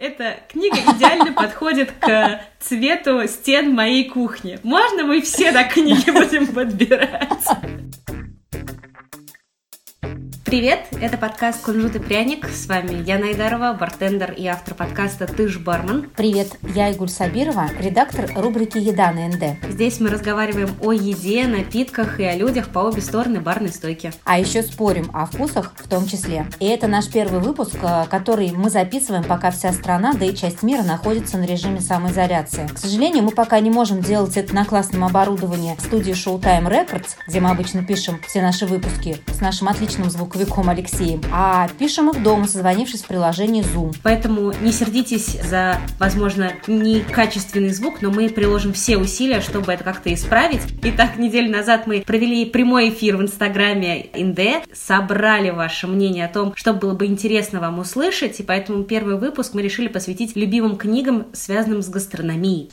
Эта книга идеально подходит к цвету стен моей кухни. Можно мы все на книги будем подбирать? Привет, это подкаст «Кунжут и пряник». С вами Яна Айдарова, бартендер и автор подкаста «Ты ж бармен». Привет, я Игуль Сабирова, редактор рубрики «Еда на НД». Здесь мы разговариваем о еде, напитках и о людях по обе стороны барной стойки. А еще спорим о вкусах в том числе. И это наш первый выпуск, э, который мы записываем, пока вся страна, да и часть мира находится на режиме самоизоляции. К сожалению, мы пока не можем делать это на классном оборудовании в студии Showtime Records, где мы обычно пишем все наши выпуски с нашим отличным звуковым звуковиком Алексеем, а пишем их дома, созвонившись в приложении Zoom. Поэтому не сердитесь за, возможно, некачественный звук, но мы приложим все усилия, чтобы это как-то исправить. Итак, неделю назад мы провели прямой эфир в Инстаграме НД, собрали ваше мнение о том, что было бы интересно вам услышать, и поэтому первый выпуск мы решили посвятить любимым книгам, связанным с гастрономией.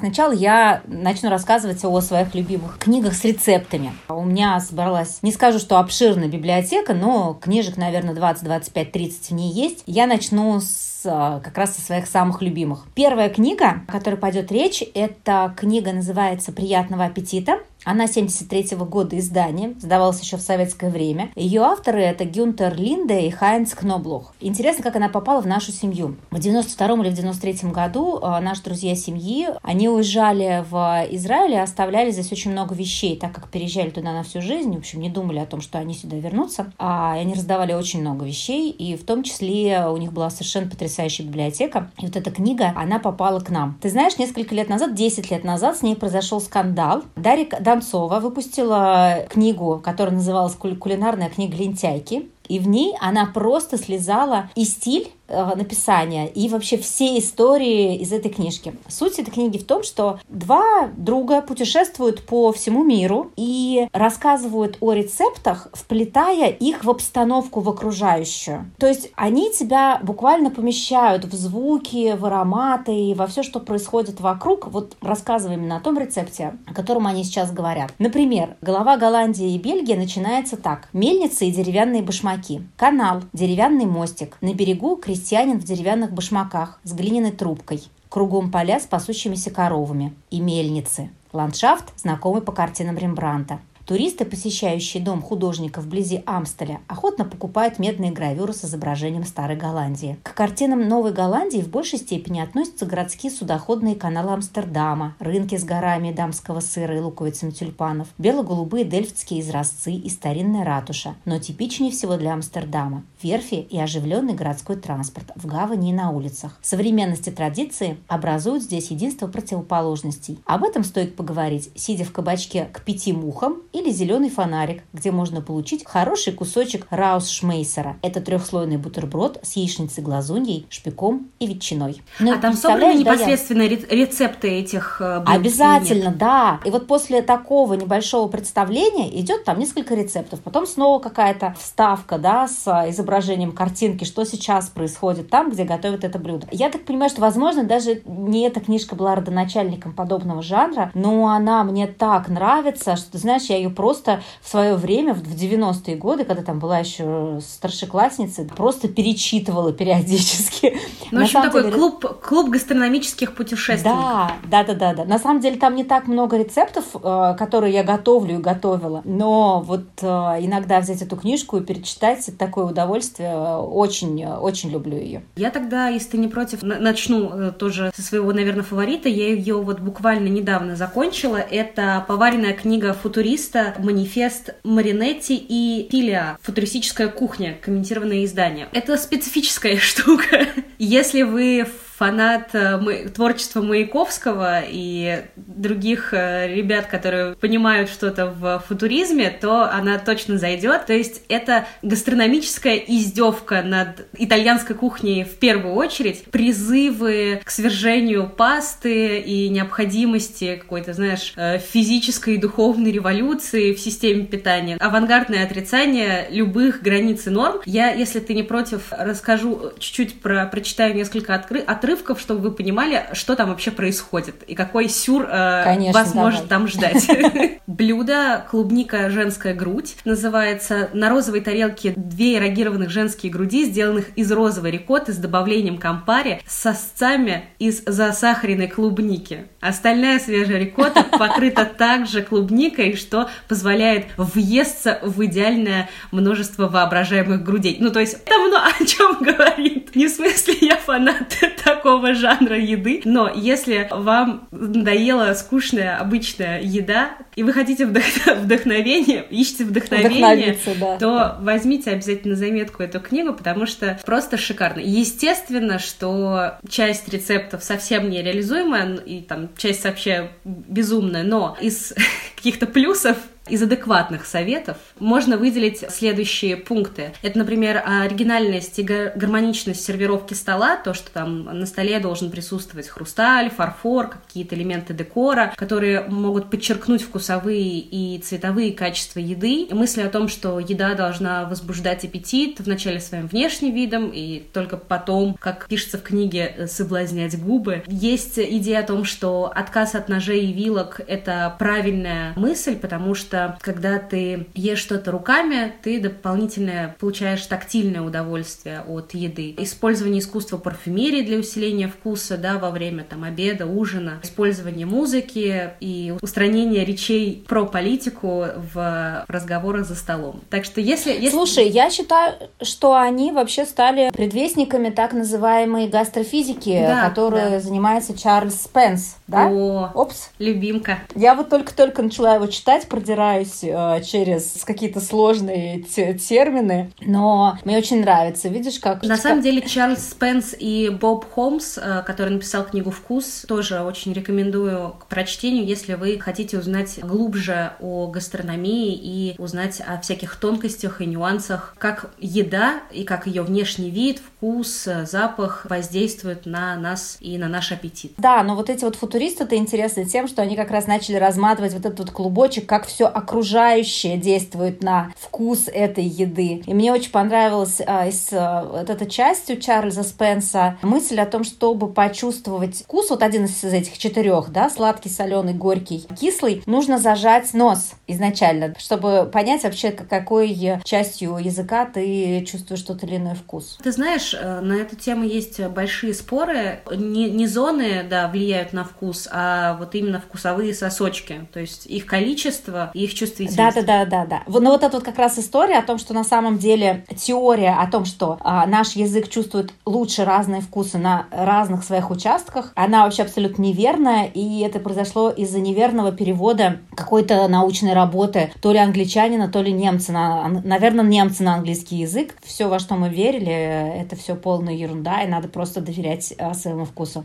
Сначала я начну рассказывать о своих любимых книгах с рецептами. У меня собралась, не скажу, что обширная библиотека, но книжек, наверное, 20, 25, 30 в ней есть. Я начну с а, как раз со своих самых любимых. Первая книга, о которой пойдет речь, это книга называется «Приятного аппетита». Она 73 -го года издания, сдавалась еще в советское время. Ее авторы это Гюнтер Линде и Хайнц Кноблох. Интересно, как она попала в нашу семью. В 92 или в 93 году э, наши друзья семьи, они уезжали в Израиль и оставляли здесь очень много вещей, так как переезжали туда на всю жизнь, в общем, не думали о том, что они сюда вернутся. А они раздавали очень много вещей, и в том числе у них была совершенно потрясающая библиотека. И вот эта книга, она попала к нам. Ты знаешь, несколько лет назад, 10 лет назад с ней произошел скандал. Дарик Донцова выпустила книгу, которая называлась «Кулинарная книга лентяйки». И в ней она просто слезала и стиль написания и вообще все истории из этой книжки. Суть этой книги в том, что два друга путешествуют по всему миру и рассказывают о рецептах, вплетая их в обстановку, в окружающую. То есть они тебя буквально помещают в звуки, в ароматы и во все, что происходит вокруг, вот рассказывая именно о том рецепте, о котором они сейчас говорят. Например, голова Голландии и Бельгии начинается так. Мельницы и деревянные башмаки. Канал, деревянный мостик. На берегу крестьяне крестьянин в деревянных башмаках с глиняной трубкой. Кругом поля с пасущимися коровами и мельницы. Ландшафт, знакомый по картинам Рембранта. Туристы, посещающие дом художника вблизи Амстеля, охотно покупают медные гравюры с изображением Старой Голландии. К картинам Новой Голландии в большей степени относятся городские судоходные каналы Амстердама, рынки с горами дамского сыра и луковицами тюльпанов, бело-голубые дельфтские изразцы и старинная ратуша. Но типичнее всего для Амстердама – верфи и оживленный городской транспорт в гавани и на улицах. Современность и традиции образуют здесь единство противоположностей. Об этом стоит поговорить, сидя в кабачке к пяти мухам и или зеленый фонарик, где можно получить хороший кусочек раус-шмейсера. Это трехслойный бутерброд с яичницей глазуньей, шпиком и ветчиной. Ну, а там собраны непосредственно я... рецепты этих э, блюд? Обязательно, да. И вот после такого небольшого представления идет там несколько рецептов. Потом снова какая-то вставка, да, с изображением картинки, что сейчас происходит там, где готовят это блюдо. Я так понимаю, что, возможно, даже не эта книжка была родоначальником подобного жанра, но она мне так нравится, что, ты знаешь, я ее просто в свое время, в 90-е годы, когда там была еще старшеклассница, просто перечитывала периодически. Ну, в общем, такой деле... клуб, клуб гастрономических путешествий. Да, да, да, да, да. На самом деле там не так много рецептов, э, которые я готовлю и готовила, но вот э, иногда взять эту книжку и перечитать, это такое удовольствие. Очень, очень люблю ее. Я тогда, если ты не против, начну э, тоже со своего, наверное, фаворита. Я ее вот буквально недавно закончила. Это поваренная книга футуриста это манифест Маринетти и Филия «Футуристическая кухня», комментированное издание. Это специфическая штука. Если вы фанат э, творчества Маяковского и других э, ребят, которые понимают что-то в футуризме, то она точно зайдет. То есть это гастрономическая издевка над итальянской кухней в первую очередь, призывы к свержению пасты и необходимости какой-то, знаешь, э, физической и духовной революции в системе питания, авангардное отрицание любых границ и норм. Я, если ты не против, расскажу чуть-чуть про, прочитаю несколько отрывков отрывков, чтобы вы понимали, что там вообще происходит и какой сюр э, Конечно, вас давай. может там ждать. Блюдо клубника женская грудь называется. На розовой тарелке две эрогированных женские груди, сделанных из розовой рикотты с добавлением кампари с сосцами из засахаренной клубники. Остальная свежая рикотта покрыта также клубникой, что позволяет въесться в идеальное множество воображаемых грудей. Ну, то есть, это много о чем говорит. Не в смысле я фанат такого жанра еды, но если вам надоела скучная обычная еда, и вы хотите вдох... вдохновения, ищете вдохновение, да. то возьмите обязательно заметку эту книгу, потому что просто шикарно. Естественно, что часть рецептов совсем не реализуемая, и там часть вообще безумная, но из каких-то плюсов из адекватных советов можно выделить следующие пункты. Это, например, оригинальность и гармоничность сервировки стола, то, что там на столе должен присутствовать хрусталь, фарфор, какие-то элементы декора, которые могут подчеркнуть вкусовые и цветовые качества еды. И мысли о том, что еда должна возбуждать аппетит вначале своим внешним видом и только потом, как пишется в книге, соблазнять губы. Есть идея о том, что отказ от ножей и вилок — это правильная мысль, потому что когда ты ешь что-то руками, ты дополнительно получаешь тактильное удовольствие от еды. Использование искусства парфюмерии для усиления вкуса, да, во время там обеда, ужина, использование музыки и устранение речей про политику в разговорах за столом. Так что если... если... Слушай, я считаю, что они вообще стали предвестниками так называемой гастрофизики, да, которой да. занимается Чарльз Спенс, да? О, Опс. любимка. Я вот только-только начала его читать, продирать пробираюсь э, через какие-то сложные термины, но мне очень нравится. Видишь, как... На самом деле Чарльз Спенс и Боб Холмс, э, который написал книгу «Вкус», тоже очень рекомендую к прочтению, если вы хотите узнать глубже о гастрономии и узнать о всяких тонкостях и нюансах, как еда и как ее внешний вид, вкус, запах воздействуют на нас и на наш аппетит. Да, но вот эти вот футуристы-то интересны тем, что они как раз начали разматывать вот этот вот клубочек, как все окружающее действует на вкус этой еды. И мне очень понравилась а, из а, вот эта часть у Чарльза Спенса мысль о том, чтобы почувствовать вкус, вот один из этих четырех, да, сладкий, соленый, горький, кислый, нужно зажать нос изначально, чтобы понять вообще, какой частью языка ты чувствуешь тот или иной вкус. Ты знаешь, э, на эту тему есть большие споры. Не, не зоны, да, влияют на вкус, а вот именно вкусовые сосочки. То есть их количество, их чувствительность. Да, да, да, да, да. Но вот эта вот как раз история о том, что на самом деле теория о том, что а, наш язык чувствует лучше разные вкусы на разных своих участках, она вообще абсолютно неверная, и это произошло из-за неверного перевода какой-то научной работы, то ли англичанина, то ли немца, на, наверное, немца на английский язык. Все, во что мы верили, это все полная ерунда, и надо просто доверять а, своему вкусу.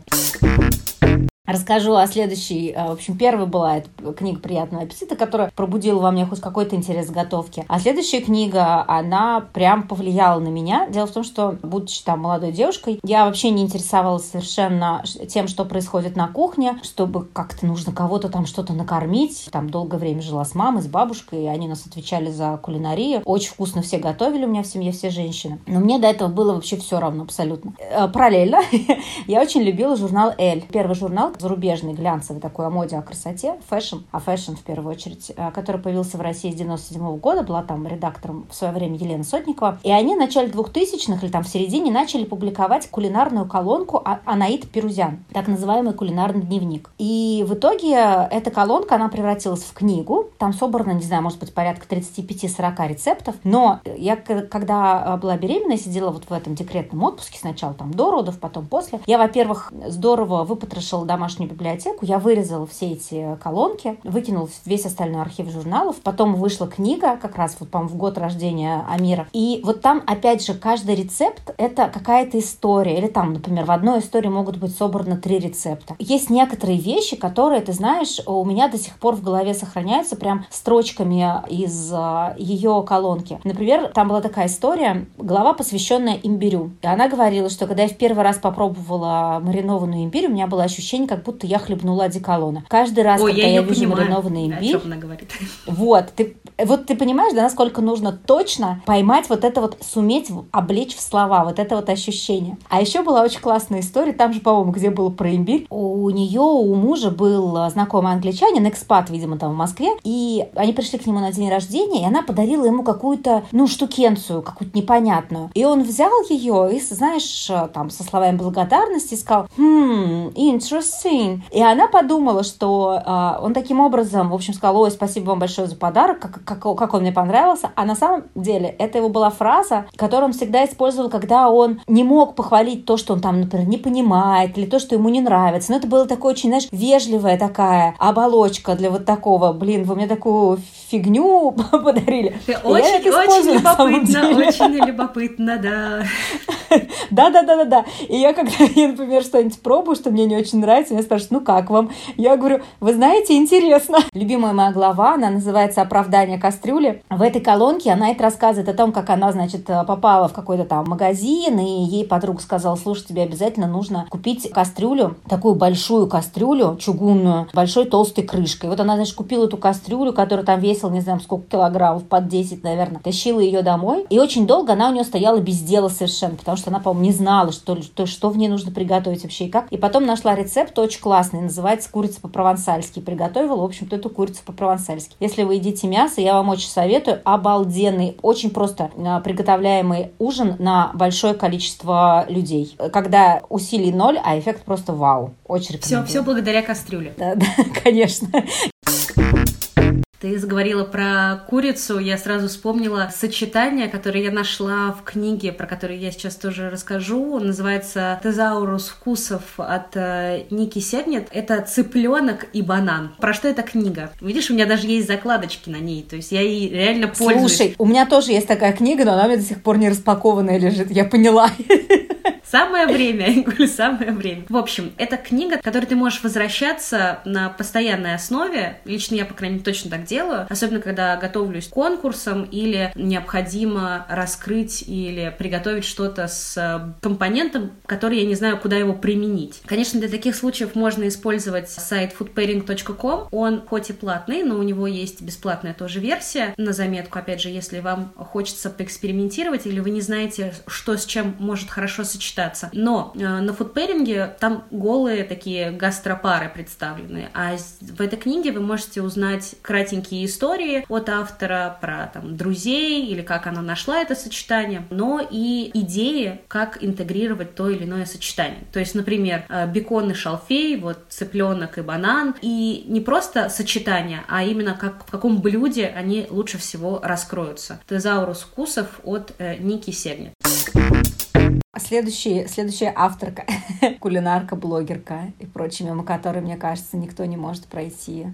Расскажу о следующей. Э, в общем, первая была эта книга «Приятного аппетита», которая пробудила во мне хоть какой-то интерес к готовке. А следующая книга, она прям повлияла на меня. Дело в том, что, будучи там молодой девушкой, я вообще не интересовалась совершенно тем, что происходит на кухне, чтобы как-то нужно кого-то там что-то накормить. Там долгое время жила с мамой, с бабушкой, и они нас отвечали за кулинарию. Очень вкусно все готовили у меня в семье, все женщины. Но мне до этого было вообще все равно абсолютно. Э, параллельно я очень любила журнал «Elle». Первый журнал, зарубежный, глянцевый такой о моде, о красоте, fashion, а fashion в первую очередь, э, который появился в России с 97 года, была там редактором в свое время Елена Сотникова. И они в начале 2000-х или там в середине начали публиковать кулинарную колонку а-, Анаит Пирузян, так называемый кулинарный дневник. И в итоге эта колонка, она превратилась в книгу. Там собрано, не знаю, может быть, порядка 35-40 рецептов. Но я, когда была беременна, сидела вот в этом декретном отпуске, сначала там до родов, потом после, я, во-первых, здорово выпотрошила домашнюю домашнюю библиотеку, я вырезала все эти колонки, выкинула весь остальной архив журналов, потом вышла книга, как раз вот, по-моему, в год рождения Амира, и вот там, опять же, каждый рецепт — это какая-то история, или там, например, в одной истории могут быть собраны три рецепта. Есть некоторые вещи, которые, ты знаешь, у меня до сих пор в голове сохраняются прям строчками из а, ее колонки. Например, там была такая история, глава, посвященная имбирю. И она говорила, что когда я в первый раз попробовала маринованную имбирь, у меня было ощущение, как будто я хлебнула одеколона. Каждый раз, Ой, когда я, я вижу понимаю, маринованный имбирь... Вот, ты Вот ты понимаешь, да, насколько нужно точно поймать вот это вот, суметь облечь в слова, вот это вот ощущение. А еще была очень классная история, там же, по-моему, где было про имбирь. У нее, у мужа был знакомый англичанин, экспат, видимо, там в Москве, и они пришли к нему на день рождения, и она подарила ему какую-то, ну, штукенцию, какую-то непонятную. И он взял ее и, знаешь, там, со словами благодарности сказал, хм, interesting. И она подумала, что э, он таким образом, в общем, сказал, ой, спасибо вам большое за подарок, как, как, как он мне понравился. А на самом деле это его была фраза, которую он всегда использовал, когда он не мог похвалить то, что он там, например, не понимает, или то, что ему не нравится. Но это было такое очень, знаешь, вежливая такая оболочка для вот такого, блин, вы мне такую фигню подарили. Очень, очень любопытно, очень любопытно, да. Да-да-да-да-да. И я, когда я, например, что-нибудь пробую, что мне не очень нравится, меня спрашивают, ну как вам? Я говорю, вы знаете, интересно. Любимая моя глава, она называется «Оправдание кастрюли». В этой колонке она это рассказывает о том, как она, значит, попала в какой-то там магазин, и ей подруга сказала, слушай, тебе обязательно нужно купить кастрюлю, такую большую кастрюлю, чугунную, большой толстой крышкой. Вот она, значит, купила эту кастрюлю, которая там весила, не знаю, сколько килограммов, под 10, наверное, тащила ее домой. И очень долго она у нее стояла без дела совершенно, потому что она, по-моему, не знала, что, что, что в ней нужно приготовить вообще и как. И потом нашла рецепт очень классный, называется курица по-провансальски. Приготовила, в общем-то, эту курицу по-провансальски. Если вы едите мясо, я вам очень советую. Обалденный, очень просто а, приготовляемый ужин на большое количество людей. Когда усилий ноль, а эффект просто вау. Очень рекомендую. Все, все благодаря кастрюле. Да, да, конечно. Ты заговорила про курицу, я сразу вспомнила сочетание, которое я нашла в книге, про которое я сейчас тоже расскажу. Он называется «Тезаурус вкусов» от э, Ники Сегнет. Это цыпленок и банан. Про что эта книга? Видишь, у меня даже есть закладочки на ней, то есть я ей реально пользуюсь. Слушай, у меня тоже есть такая книга, но она у меня до сих пор не распакованная лежит, я поняла. Самое время, я самое время. В общем, это книга, к которой ты можешь возвращаться на постоянной основе. Лично я, по крайней мере, точно так делаю. Особенно, когда готовлюсь к конкурсам или необходимо раскрыть или приготовить что-то с э, компонентом, который я не знаю, куда его применить. Конечно, для таких случаев можно использовать сайт foodpairing.com. Он хоть и платный, но у него есть бесплатная тоже версия. На заметку, опять же, если вам хочется поэкспериментировать или вы не знаете, что с чем может хорошо сочетаться считаться. Но э, на фудпэринге там голые такие гастропары представлены, а в этой книге вы можете узнать кратенькие истории от автора про там друзей или как она нашла это сочетание, но и идеи, как интегрировать то или иное сочетание. То есть, например, э, бекон и шалфей, вот цыпленок и банан, и не просто сочетание, а именно как в каком блюде они лучше всего раскроются. Тезаурус вкусов от э, Ники Сегнет. Следующий, следующая авторка, кулинарка, блогерка и прочие, мимо которой, мне кажется, никто не может пройти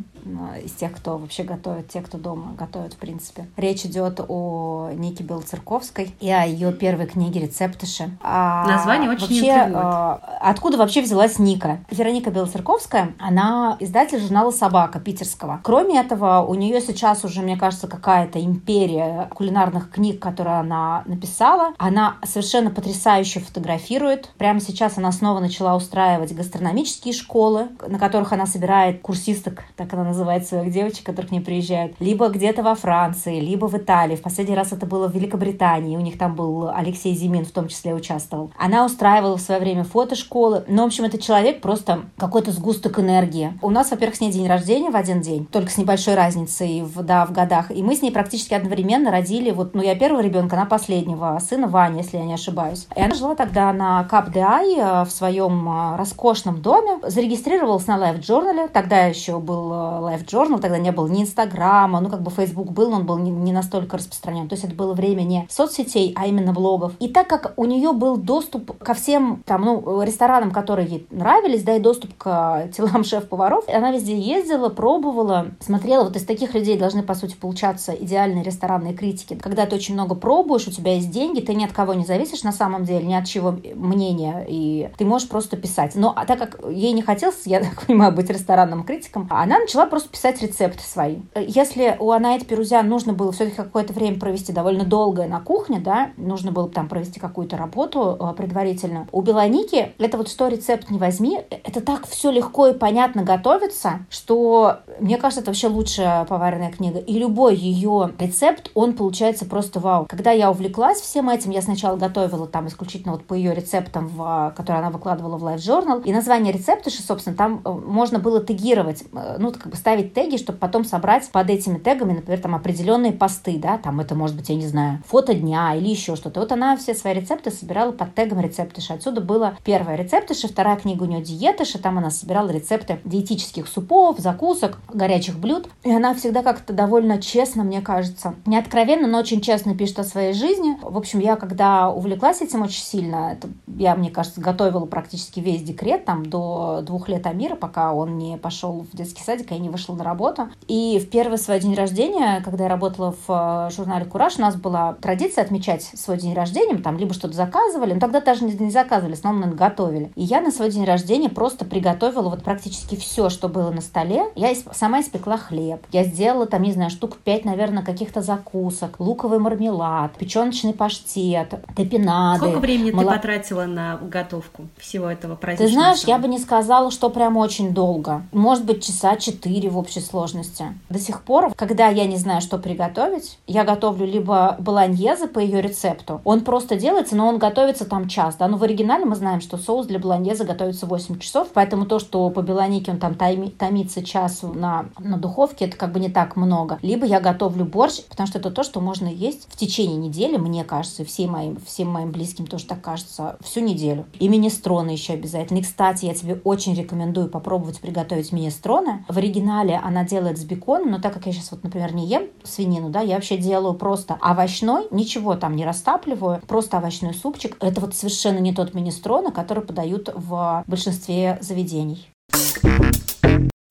из тех, кто вообще готовит, те, кто дома готовит, в принципе. Речь идет о Нике Белоцерковской и о ее первой книге «Рецептыши». А Название очень вообще, а, Откуда вообще взялась Ника? Вероника Белоцерковская, она издатель журнала «Собака» питерского. Кроме этого, у нее сейчас уже, мне кажется, какая-то империя кулинарных книг, которые она написала. Она совершенно потрясающая еще фотографирует. Прямо сейчас она снова начала устраивать гастрономические школы, на которых она собирает курсисток, так она называет своих девочек, которые к ней приезжают, либо где-то во Франции, либо в Италии. В последний раз это было в Великобритании. У них там был Алексей Зимин, в том числе участвовал. Она устраивала в свое время фотошколы. Ну, в общем, это человек просто какой-то сгусток энергии. У нас, во-первых, с ней день рождения в один день, только с небольшой разницей в, да, в годах. И мы с ней практически одновременно родили, вот, ну, я первого ребенка, она последнего, сына Вани, если я не ошибаюсь. И она жила тогда на КапДИ э, в своем э, роскошном доме, зарегистрировалась на Life Journal. Тогда еще был э, Life Journal, тогда не было ни Инстаграма, ну как бы Facebook был, но он был не, не настолько распространен. То есть это было время не соцсетей, а именно блогов. И так как у нее был доступ ко всем там, ну, ресторанам, которые ей нравились, да, и доступ к телам шеф-поваров, она везде ездила, пробовала, смотрела. Вот из таких людей должны, по сути, получаться идеальные ресторанные критики. Когда ты очень много пробуешь, у тебя есть деньги, ты ни от кого не зависишь на самом деле, ни от чего мнения, и ты можешь просто писать. Но а так как ей не хотелось, я так понимаю, быть ресторанным критиком, она начала просто писать рецепты свои. Если у Анаит Перузян нужно было все-таки какое-то время провести довольно долгое на кухне, да, нужно было там провести какую-то работу э, предварительно. У Белоники это вот что рецепт не возьми, это так все легко и понятно готовится, что мне кажется, это вообще лучшая поваренная книга. И любой ее рецепт, он получается просто вау. Когда я увлеклась всем этим, я сначала готовила там исключительно вот по ее рецептам, в, которые она выкладывала в Life Journal. И название рецепта, собственно, там э, можно было тегировать, э, ну, как бы ставить теги, чтобы потом собрать под этими тегами, например, там определенные посты, да, там это может быть, я не знаю, фото дня или еще что-то. Вот она все свои рецепты собирала под тегом рецептыши. Отсюда было первое рецептыши, вторая книга у нее диетыши, там она собирала рецепты диетических супов, закусок, горячих блюд. И она всегда как-то довольно честно, мне кажется, не откровенно, но очень честно пишет о своей жизни. В общем, я когда увлеклась этим очень сильно, это, я, мне кажется, готовила практически весь декрет, там, до двух лет Амира, пока он не пошел в детский садик, и я не вышла на работу. И в первый свой день рождения, когда я работала в э, журнале «Кураж», у нас была традиция отмечать свой день рождения, там либо что-то заказывали, но тогда даже не заказывали, в основном готовили. И я на свой день рождения просто приготовила вот практически все, что было на столе. Я сама испекла хлеб, я сделала там, не знаю, штук пять, наверное, каких-то закусок, луковый мармелад, печеночный паштет, топинады. Сколько времени мало... ты потратила на готовку всего этого праздничного? Ты знаешь, я бы не сказала, что прям очень долго. Может быть, часа четыре в общей сложности. До сих пор, когда я не знаю, что приготовить, я готовлю либо болоньезе по ее рецепту. Он просто делается, но он готовится там час. Да? Но в оригинале мы знаем, что соус для болоньезе готовится 8 часов, поэтому то, что по белонике он там томится час на, на духовке, это как бы не так много. Либо я готовлю борщ, потому что это то, что можно есть в течение недели, мне кажется, и всем моим, всем моим близким тоже так кажется, всю неделю. И минестроны еще обязательно. И, кстати, я тебе очень рекомендую попробовать приготовить минестроны. В оригинале она делает с беконом, но так как я сейчас вот, например, не ем свинину, да, я вообще делаю просто овощной, ничего там не растапливаю, просто овощной супчик. Это вот совершенно не тот минестроны, который подают в большинстве заведений.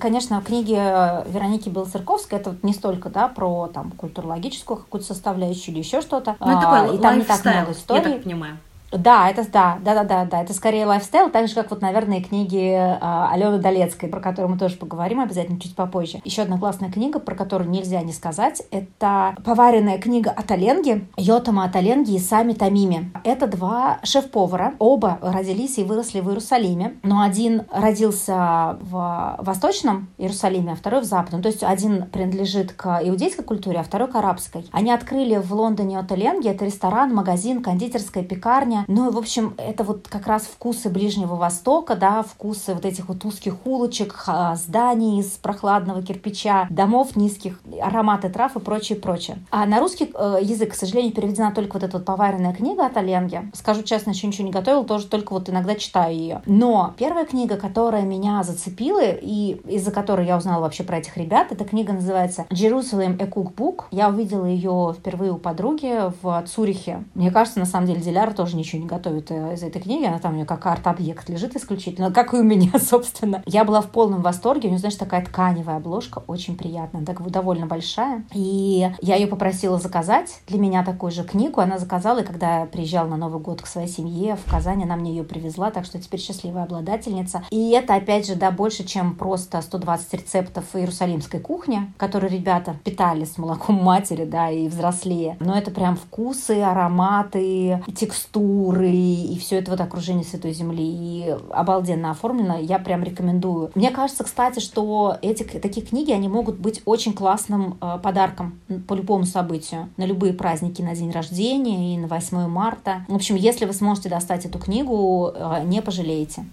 Конечно, книги Вероники Белцерковской это вот не столько да, про там, культурологическую какую-то составляющую или еще что-то. Ну, а, и там не так много историй. Я так понимаю. Да, это да, да, да, да, да. Это скорее лайфстайл, так же, как вот, наверное, книги э, Алены Долецкой, про которую мы тоже поговорим обязательно чуть попозже. Еще одна классная книга, про которую нельзя не сказать, это поваренная книга от Аленги, Йотама от Аленги и Сами Тамими. Это два шеф-повара. Оба родились и выросли в Иерусалиме, но один родился в Восточном Иерусалиме, а второй в Западном. То есть один принадлежит к иудейской культуре, а второй к арабской. Они открыли в Лондоне от Аленги, это ресторан, магазин, кондитерская пекарня, ну и, в общем, это вот как раз вкусы Ближнего Востока, да, вкусы вот этих вот узких улочек, зданий из прохладного кирпича, домов низких, ароматы трав и прочее, прочее. А на русский э, язык, к сожалению, переведена только вот эта вот поваренная книга от Оленги. Скажу честно, еще ничего не готовила, тоже только вот иногда читаю ее. Но первая книга, которая меня зацепила и из-за которой я узнала вообще про этих ребят, эта книга называется Jerusalem a Cookbook. Я увидела ее впервые у подруги в Цюрихе. Мне кажется, на самом деле, Диляра тоже ничего ничего не готовит э, из этой книги, она там у нее как арт-объект лежит исключительно, как и у меня, собственно. Я была в полном восторге, у нее, знаешь, такая тканевая обложка, очень приятная, так, довольно большая. И я ее попросила заказать для меня такую же книгу, она заказала, и когда я приезжала на Новый год к своей семье в Казани, она мне ее привезла, так что теперь счастливая обладательница. И это, опять же, да, больше, чем просто 120 рецептов иерусалимской кухни, которые ребята питали с молоком матери, да, и взрослее. Но это прям вкусы, ароматы, текстуры, текстуры и все это вот окружение Святой Земли. И обалденно оформлено. Я прям рекомендую. Мне кажется, кстати, что эти такие книги, они могут быть очень классным э, подарком по любому событию. На любые праздники, на день рождения и на 8 марта. В общем, если вы сможете достать эту книгу, э, не пожалеете.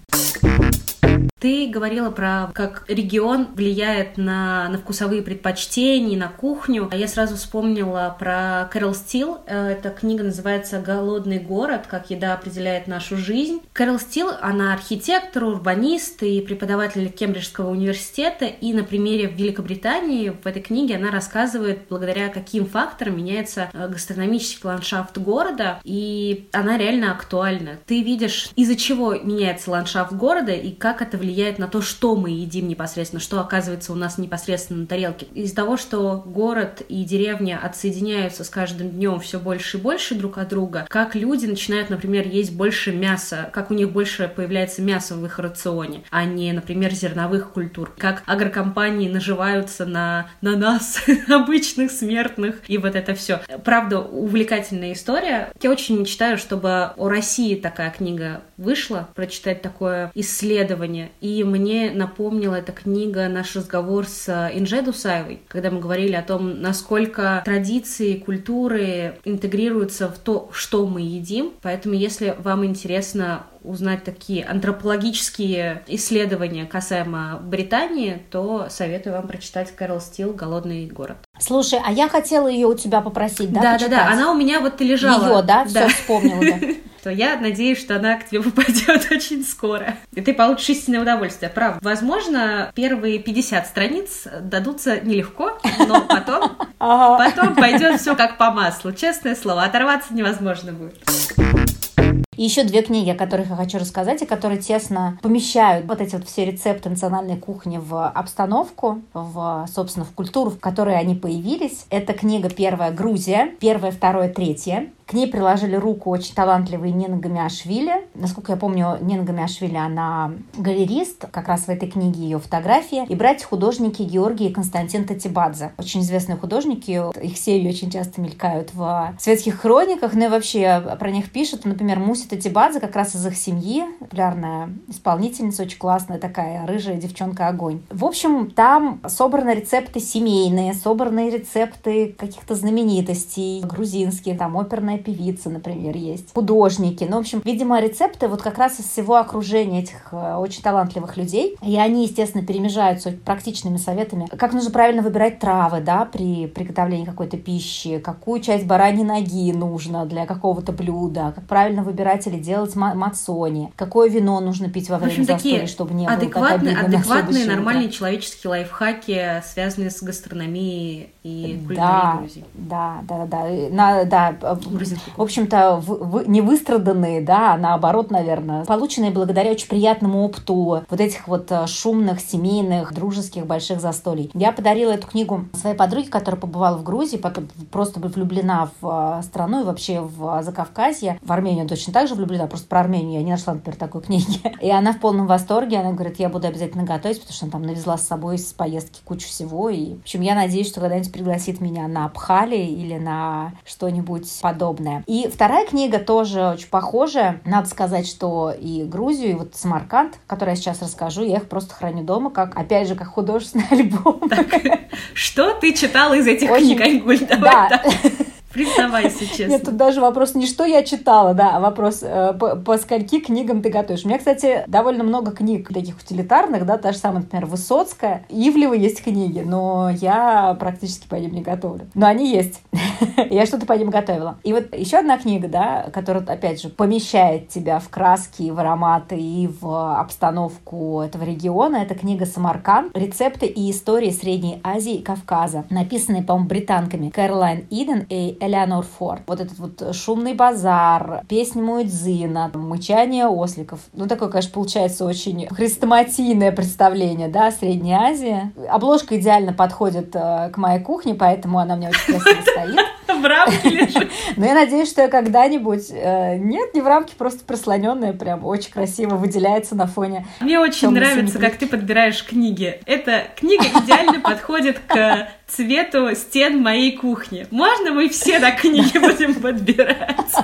Ты говорила про как регион влияет на, на вкусовые предпочтения, на кухню. А я сразу вспомнила про Кэрол Стил. Эта книга называется «Голодный город. Как еда определяет нашу жизнь». Кэрол Стил, она архитектор, урбанист и преподаватель Кембриджского университета. И на примере Великобритании в этой книге она рассказывает, благодаря каким факторам меняется э, гастрономический ландшафт города. И она реально актуальна. Ты видишь, из-за чего меняется ландшафт города и как это влияет влияет на то, что мы едим непосредственно, что оказывается у нас непосредственно на тарелке. Из-за того, что город и деревня отсоединяются с каждым днем все больше и больше друг от друга, как люди начинают, например, есть больше мяса, как у них больше появляется мяса в их рационе, а не, например, зерновых культур, как агрокомпании наживаются на, на нас, обычных смертных, и вот это все. Правда, увлекательная история. Я очень мечтаю, чтобы о России такая книга вышла, прочитать такое исследование. И мне напомнила эта книга наш разговор с Инже Дусаевой, когда мы говорили о том, насколько традиции, культуры интегрируются в то, что мы едим. Поэтому, если вам интересно узнать такие антропологические исследования касаемо Британии, то советую вам прочитать Кэрол Стил «Голодный город». Слушай, а я хотела ее у тебя попросить, да? Да, да, да. Она у меня вот лежала. Ее, да, все вспомнила, да. То я надеюсь, что она к тебе попадет очень скоро. И ты получишь истинное удовольствие, правда. Возможно, первые 50 страниц дадутся нелегко, но потом, потом пойдет все как по маслу. Честное слово, оторваться невозможно будет. И еще две книги, о которых я хочу рассказать, и которые тесно помещают вот эти вот все рецепты национальной кухни в обстановку, в, собственно, в культуру, в которой они появились. Это книга первая «Грузия», первая, вторая, третья. К ней приложили руку очень талантливый Нина Гамиашвили. Насколько я помню, Нина Гамиашвили, она галерист, как раз в этой книге ее фотография. И братья-художники Георгий и Константин Татибадзе. Очень известные художники, их серии очень часто мелькают в светских хрониках, ну и вообще про них пишут. Например, Муси Татибадзе как раз из их семьи, популярная исполнительница, очень классная такая, рыжая девчонка-огонь. В общем, там собраны рецепты семейные, собраны рецепты каких-то знаменитостей грузинских, там оперная певица, например, есть, художники. Ну, в общем, видимо, рецепты вот как раз из всего окружения этих э, очень талантливых людей. И они, естественно, перемежаются практичными советами, как нужно правильно выбирать травы, да, при приготовлении какой-то пищи, какую часть бараньей ноги нужно для какого-то блюда, как правильно выбирать или делать мацони, какое вино нужно пить во время застолья, чтобы не адекватные, было адекватные, нормальные человеческие лайфхаки, связанные с гастрономией и кулинарией да, Грузии. Да, да, да, на, да. В общем-то, в, в, не выстраданные, да, а наоборот, наверное, полученные благодаря очень приятному опыту вот этих вот э, шумных, семейных, дружеских больших застолий. Я подарила эту книгу своей подруге, которая побывала в Грузии, потом просто влюблена в э, страну и вообще в Закавказье. В Армению точно так же влюблена, просто про Армению я не нашла, например, такой книги. И она в полном восторге, она говорит, я буду обязательно готовить, потому что она там навезла с собой с поездки кучу всего. И, в общем, я надеюсь, что когда-нибудь пригласит меня на Абхали или на что-нибудь подобное. И вторая книга тоже очень похожая. Надо сказать, что и Грузию, и вот Самарканд, который я сейчас расскажу, я их просто храню дома, как, опять же, как художественный альбом. Так, что ты читала из этих очень... книг, Айгуль? Давай да. Признавайся честно. Нет, тут даже вопрос не что я читала, да, а вопрос э, по, по скольки книгам ты готовишь. У меня, кстати, довольно много книг таких утилитарных, да, та же самая, например, Высоцкая. Ивлева есть книги, но я практически по ним не готовлю. Но они есть. я что-то по ним готовила. И вот еще одна книга, да, которая, опять же, помещает тебя в краски, в ароматы и в обстановку этого региона. Это книга «Самарканд. Рецепты и истории Средней Азии и Кавказа», написанные, по-моему, британками Кэролайн Иден и Элеонор Форд. Вот этот вот шумный базар, песни Муэдзина, мычание осликов. Ну, такое, конечно, получается очень хрестоматийное представление, да, Средней Азии. Обложка идеально подходит э, к моей кухне, поэтому она мне очень красиво стоит. В рамке лежит. Но я надеюсь, что я когда-нибудь... Э, нет, не в рамке, просто прислоненная, прям очень красиво выделяется на фоне. Мне очень нравится, как ты подбираешь книги. Эта книга идеально подходит к цвету стен моей кухни. Можно мы все на книги будем подбирать?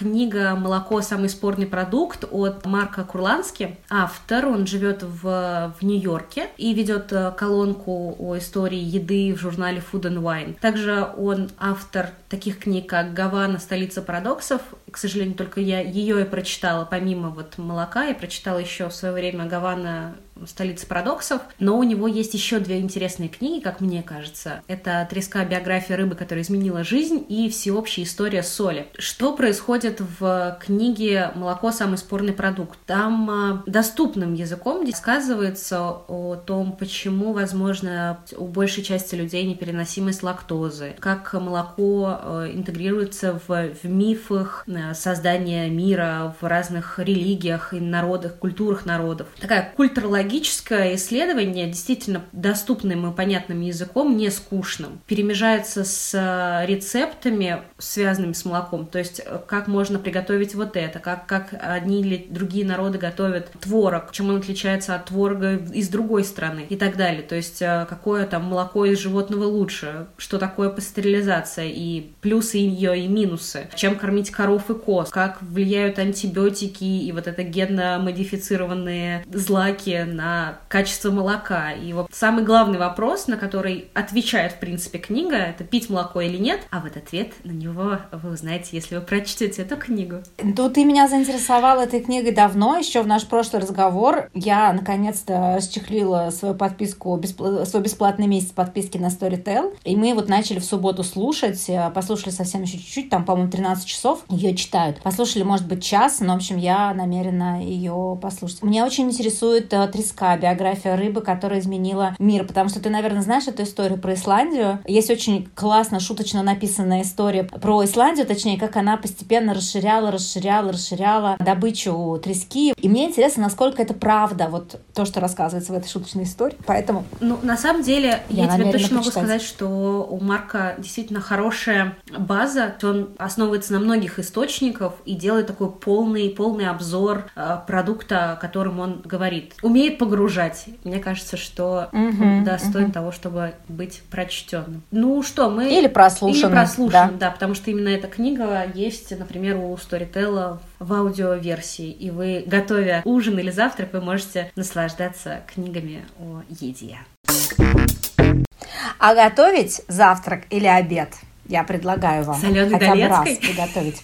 Книга «Молоко. Самый спорный продукт» от Марка Курлански. Автор, он живет в, в Нью-Йорке и ведет э, колонку о истории еды в журнале Food and Wine. Также он автор таких книг, как «Гавана. Столица парадоксов». К сожалению, только я ее и прочитала, помимо вот «Молока». Я прочитала еще в свое время «Гавана столица парадоксов, но у него есть еще две интересные книги, как мне кажется. Это «Треска. Биография рыбы, которая изменила жизнь» и «Всеобщая история соли». Что происходит в книге «Молоко. Самый спорный продукт»? Там а, доступным языком рассказывается о том, почему, возможно, у большей части людей непереносимость лактозы, как молоко а, интегрируется в, в мифах создания мира в разных религиях и народах, культурах народов. Такая культурологическое исследование, действительно доступным и понятным языком, не скучным. Перемежается с рецептами, связанными с молоком. То есть, как можно приготовить вот это, как, как одни или другие народы готовят творог, чем он отличается от творога из другой страны и так далее. То есть, какое там молоко из животного лучше, что такое пастерилизация и плюсы ее и минусы, чем кормить коров и коз, как влияют антибиотики и вот это генно-модифицированные злаки на качество молока. И вот самый главный вопрос, на который отвечает, в принципе, книга, это пить молоко или нет, а вот ответ на него вы узнаете, если вы прочтете эту книгу. Ну, ты меня заинтересовала этой книгой давно, еще в наш прошлый разговор. Я, наконец-то, расчехлила свою подписку, свой бесплатный месяц подписки на Storytel, и мы вот начали в субботу слушать, э, послушали совсем еще чуть-чуть, там, по-моему, 13 часов ее читают. Послушали, может быть, час, но, в общем, я намерена ее послушать. Меня очень интересует э, треска, биография рыбы, которая изменила мир, потому что ты, наверное, знаешь эту историю про Исландию. Есть очень классно, шуточно написанная история про Исландию, точнее, как она постепенно расширяла, расширяла, расширяла добычу трески. И мне интересно, насколько это правда, вот то, что рассказывается в этой шуточной истории. Поэтому... Ну, на самом деле, я, я тебе точно могу сказать, что у Марка действительно хорошая база. Он основывается на многих источников и делает такой полный, полный обзор э, продукта, о котором он говорит. Умеет погружать. Мне кажется, что угу, достоин угу. того, чтобы быть прочтенным. Ну что, мы... Или прослушанным. Или прослушанным, да. да, потому что именно эта книга есть, например, у Storytel в аудиоверсии, и вы, готовя ужин или завтрак, вы можете наслаждаться книгами о еде. А готовить завтрак или обед я предлагаю вам Соленый хотя бы раз приготовить.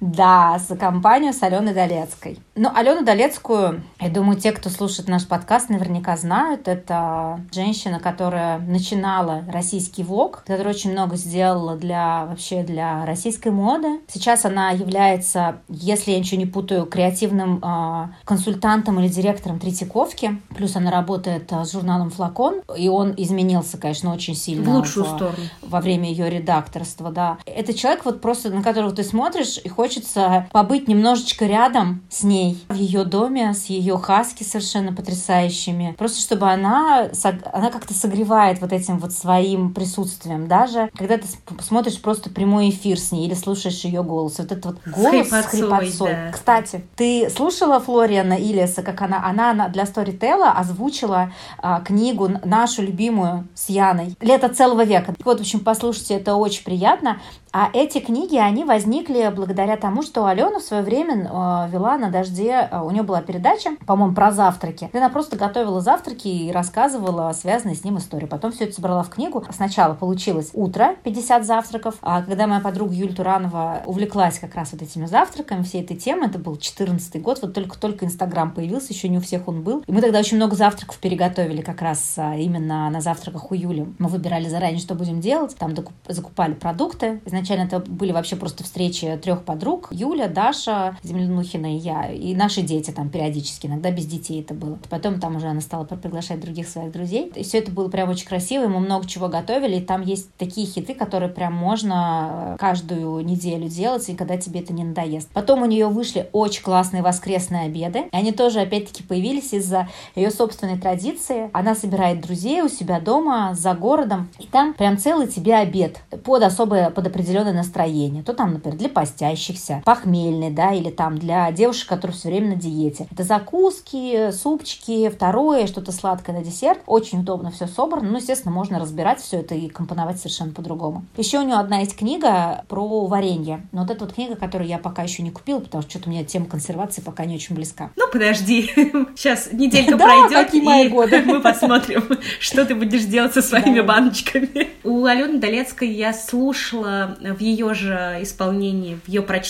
Да, за компанию с Аленой Долецкой. Ну, Алену Долецкую, я думаю, те, кто слушает наш подкаст, наверняка знают. Это женщина, которая начинала российский влог, которая очень много сделала для вообще для российской моды. Сейчас она является, если я ничего не путаю, креативным э, консультантом или директором Третьяковки. Плюс она работает э, с журналом «Флакон», и он изменился, конечно, очень сильно. В лучшую в, сторону. Во время ее редакторства, да. Это человек, вот просто на которого ты смотришь и хочешь хочется побыть немножечко рядом с ней, в ее доме, с ее хаски совершенно потрясающими. Просто чтобы она, она как-то согревает вот этим вот своим присутствием. Даже когда ты смотришь просто прямой эфир с ней или слушаешь ее голос. Вот этот вот голос с хрипотцой. Да. Кстати, ты слушала Флориана Иллиса, как она, она для Storytel озвучила а, книгу нашу любимую с Яной «Лето целого века». Вот, в общем, послушайте, это очень приятно. А эти книги, они возникли благодаря тому, что Алена в свое время э, вела на дожде, э, у нее была передача, по-моему, про завтраки. Она просто готовила завтраки и рассказывала связанные с ним истории. Потом все это собрала в книгу. Сначала получилось утро, 50 завтраков, а когда моя подруга Юль Туранова увлеклась как раз вот этими завтраками, всей этой темой, это был 14 год, вот только-только Инстаграм появился, еще не у всех он был. И мы тогда очень много завтраков переготовили как раз а, именно на завтраках у Юли. Мы выбирали заранее, что будем делать, там закупали продукты, Изначально это были вообще просто встречи трех подруг. Юля, Даша, Землянухина и я. И наши дети там периодически, иногда без детей это было. Потом там уже она стала приглашать других своих друзей. И все это было прям очень красиво, и мы много чего готовили. И там есть такие хиты, которые прям можно э, каждую неделю делать, и когда тебе это не надоест. Потом у нее вышли очень классные воскресные обеды. И они тоже, опять-таки, появились из-за ее собственной традиции. Она собирает друзей у себя дома, за городом. И там прям целый тебе обед под особое, под определенное настроение. То там, например, для постящихся, похмельный, да, или там для девушек, которые все время на диете. Это закуски, супчики, второе, что-то сладкое на десерт. Очень удобно все собрано. Ну, естественно, можно разбирать все это и компоновать совершенно по-другому. Еще у нее одна есть книга про варенье. Но вот эта вот книга, которую я пока еще не купила, потому что что-то у меня тема консервации пока не очень близка. Ну, подожди. Сейчас неделька пройдет, и мои годы. мы посмотрим, что ты будешь делать со своими баночками. У Алены Долецкой я слушала в ее же исполнении, в ее прочтении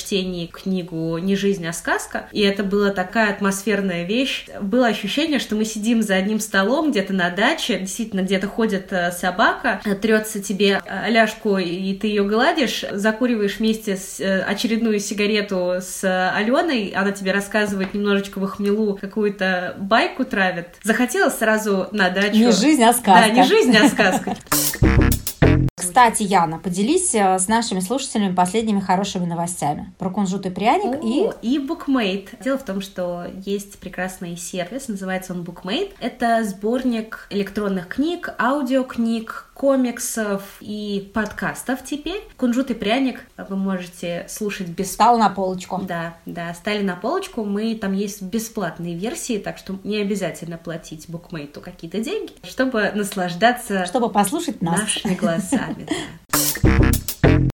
книгу «Не жизнь, а сказка». И это была такая атмосферная вещь. Было ощущение, что мы сидим за одним столом где-то на даче, действительно где-то ходит э, собака, трется тебе э, ляжку, и ты ее гладишь, закуриваешь вместе с э, очередную сигарету с Аленой, она тебе рассказывает немножечко в хмелу какую-то байку травит. Захотелось сразу на дачу. Не жизнь, а сказка. Да, не жизнь, а сказка. Кстати, Яна, поделись э, с нашими слушателями последними хорошими новостями про кунжут и пряник О, и... и Bookmate. Дело в том, что есть прекрасный сервис, называется он Bookmate. Это сборник электронных книг, аудиокниг, комиксов и подкастов теперь. Кунжут и пряник вы можете слушать без... Стал на полочку. Да, да, стали на полочку. Мы там есть бесплатные версии, так что не обязательно платить букмейту какие-то деньги, чтобы наслаждаться... Чтобы послушать нас. Нашими голосами.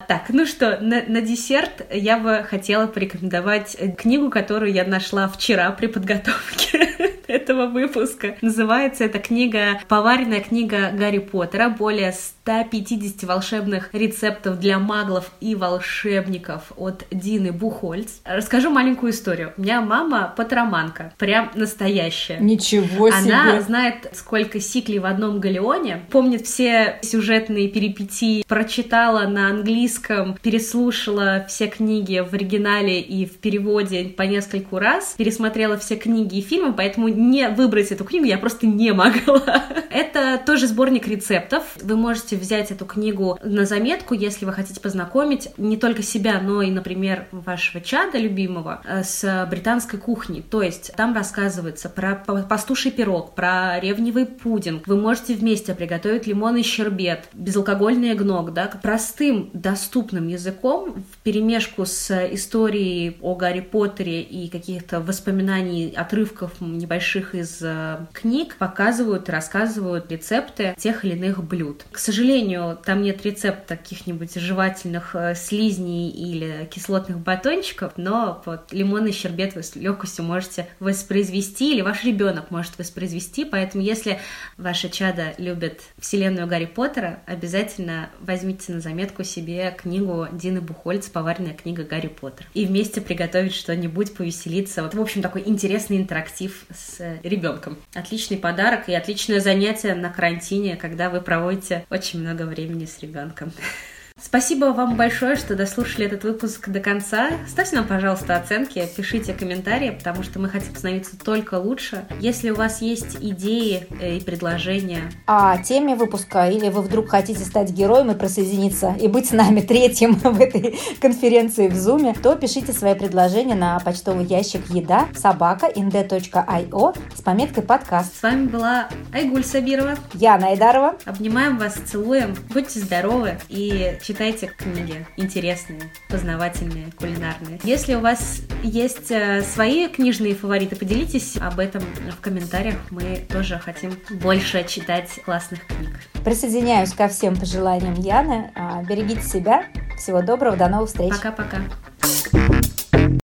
Так, ну что, на, на десерт я бы хотела порекомендовать книгу, которую я нашла вчера при подготовке этого выпуска. Называется эта книга «Поваренная книга Гарри Поттера». Более 150 волшебных рецептов для маглов и волшебников от Дины Бухольц. Расскажу маленькую историю. У меня мама патроманка, прям настоящая. Ничего себе! Она знает, сколько сиклей в одном галеоне, помнит все сюжетные перипетии, прочитала на английском, переслушала все книги в оригинале и в переводе по нескольку раз, пересмотрела все книги и фильмы, поэтому не выбрать эту книгу я просто не могла. Это тоже сборник рецептов. Вы можете взять эту книгу на заметку, если вы хотите познакомить не только себя, но и, например, вашего чада любимого э, с британской кухней. То есть там рассказывается про пастуший пирог, про ревневый пудинг. Вы можете вместе приготовить лимонный щербет, безалкогольный гнок, да, простым, доступным языком в перемешку с историей о Гарри Поттере и каких-то воспоминаний, отрывков небольших из э, книг показывают рассказывают рецепты тех или иных блюд. К сожалению, там нет рецепта каких-нибудь жевательных э, слизней или кислотных батончиков, но вот лимонный щербет вы с легкостью можете воспроизвести, или ваш ребенок может воспроизвести, поэтому если ваше чадо любит вселенную Гарри Поттера, обязательно возьмите на заметку себе книгу Дины Бухольц «Поваренная книга Гарри Поттер» и вместе приготовить что-нибудь, повеселиться. Вот, в общем, такой интересный интерактив с ребенком. Отличный подарок и отличное занятие на карантине, когда вы проводите очень много времени с ребенком. Спасибо вам большое, что дослушали этот выпуск до конца. Ставьте нам, пожалуйста, оценки, пишите комментарии, потому что мы хотим становиться только лучше. Если у вас есть идеи э, и предложения о теме выпуска, или вы вдруг хотите стать героем и присоединиться и быть с нами третьим в этой конференции в Зуме, то пишите свои предложения на почтовый ящик еда собака inde.io с пометкой подкаст. С вами была Айгуль Сабирова. Я Найдарова. Обнимаем вас, целуем. Будьте здоровы и читайте книги интересные, познавательные, кулинарные. Если у вас есть э, свои книжные фавориты, поделитесь об этом в комментариях. Мы тоже хотим больше читать классных книг. Присоединяюсь ко всем пожеланиям Яны. А, берегите себя. Всего доброго, до новых встреч. Пока-пока.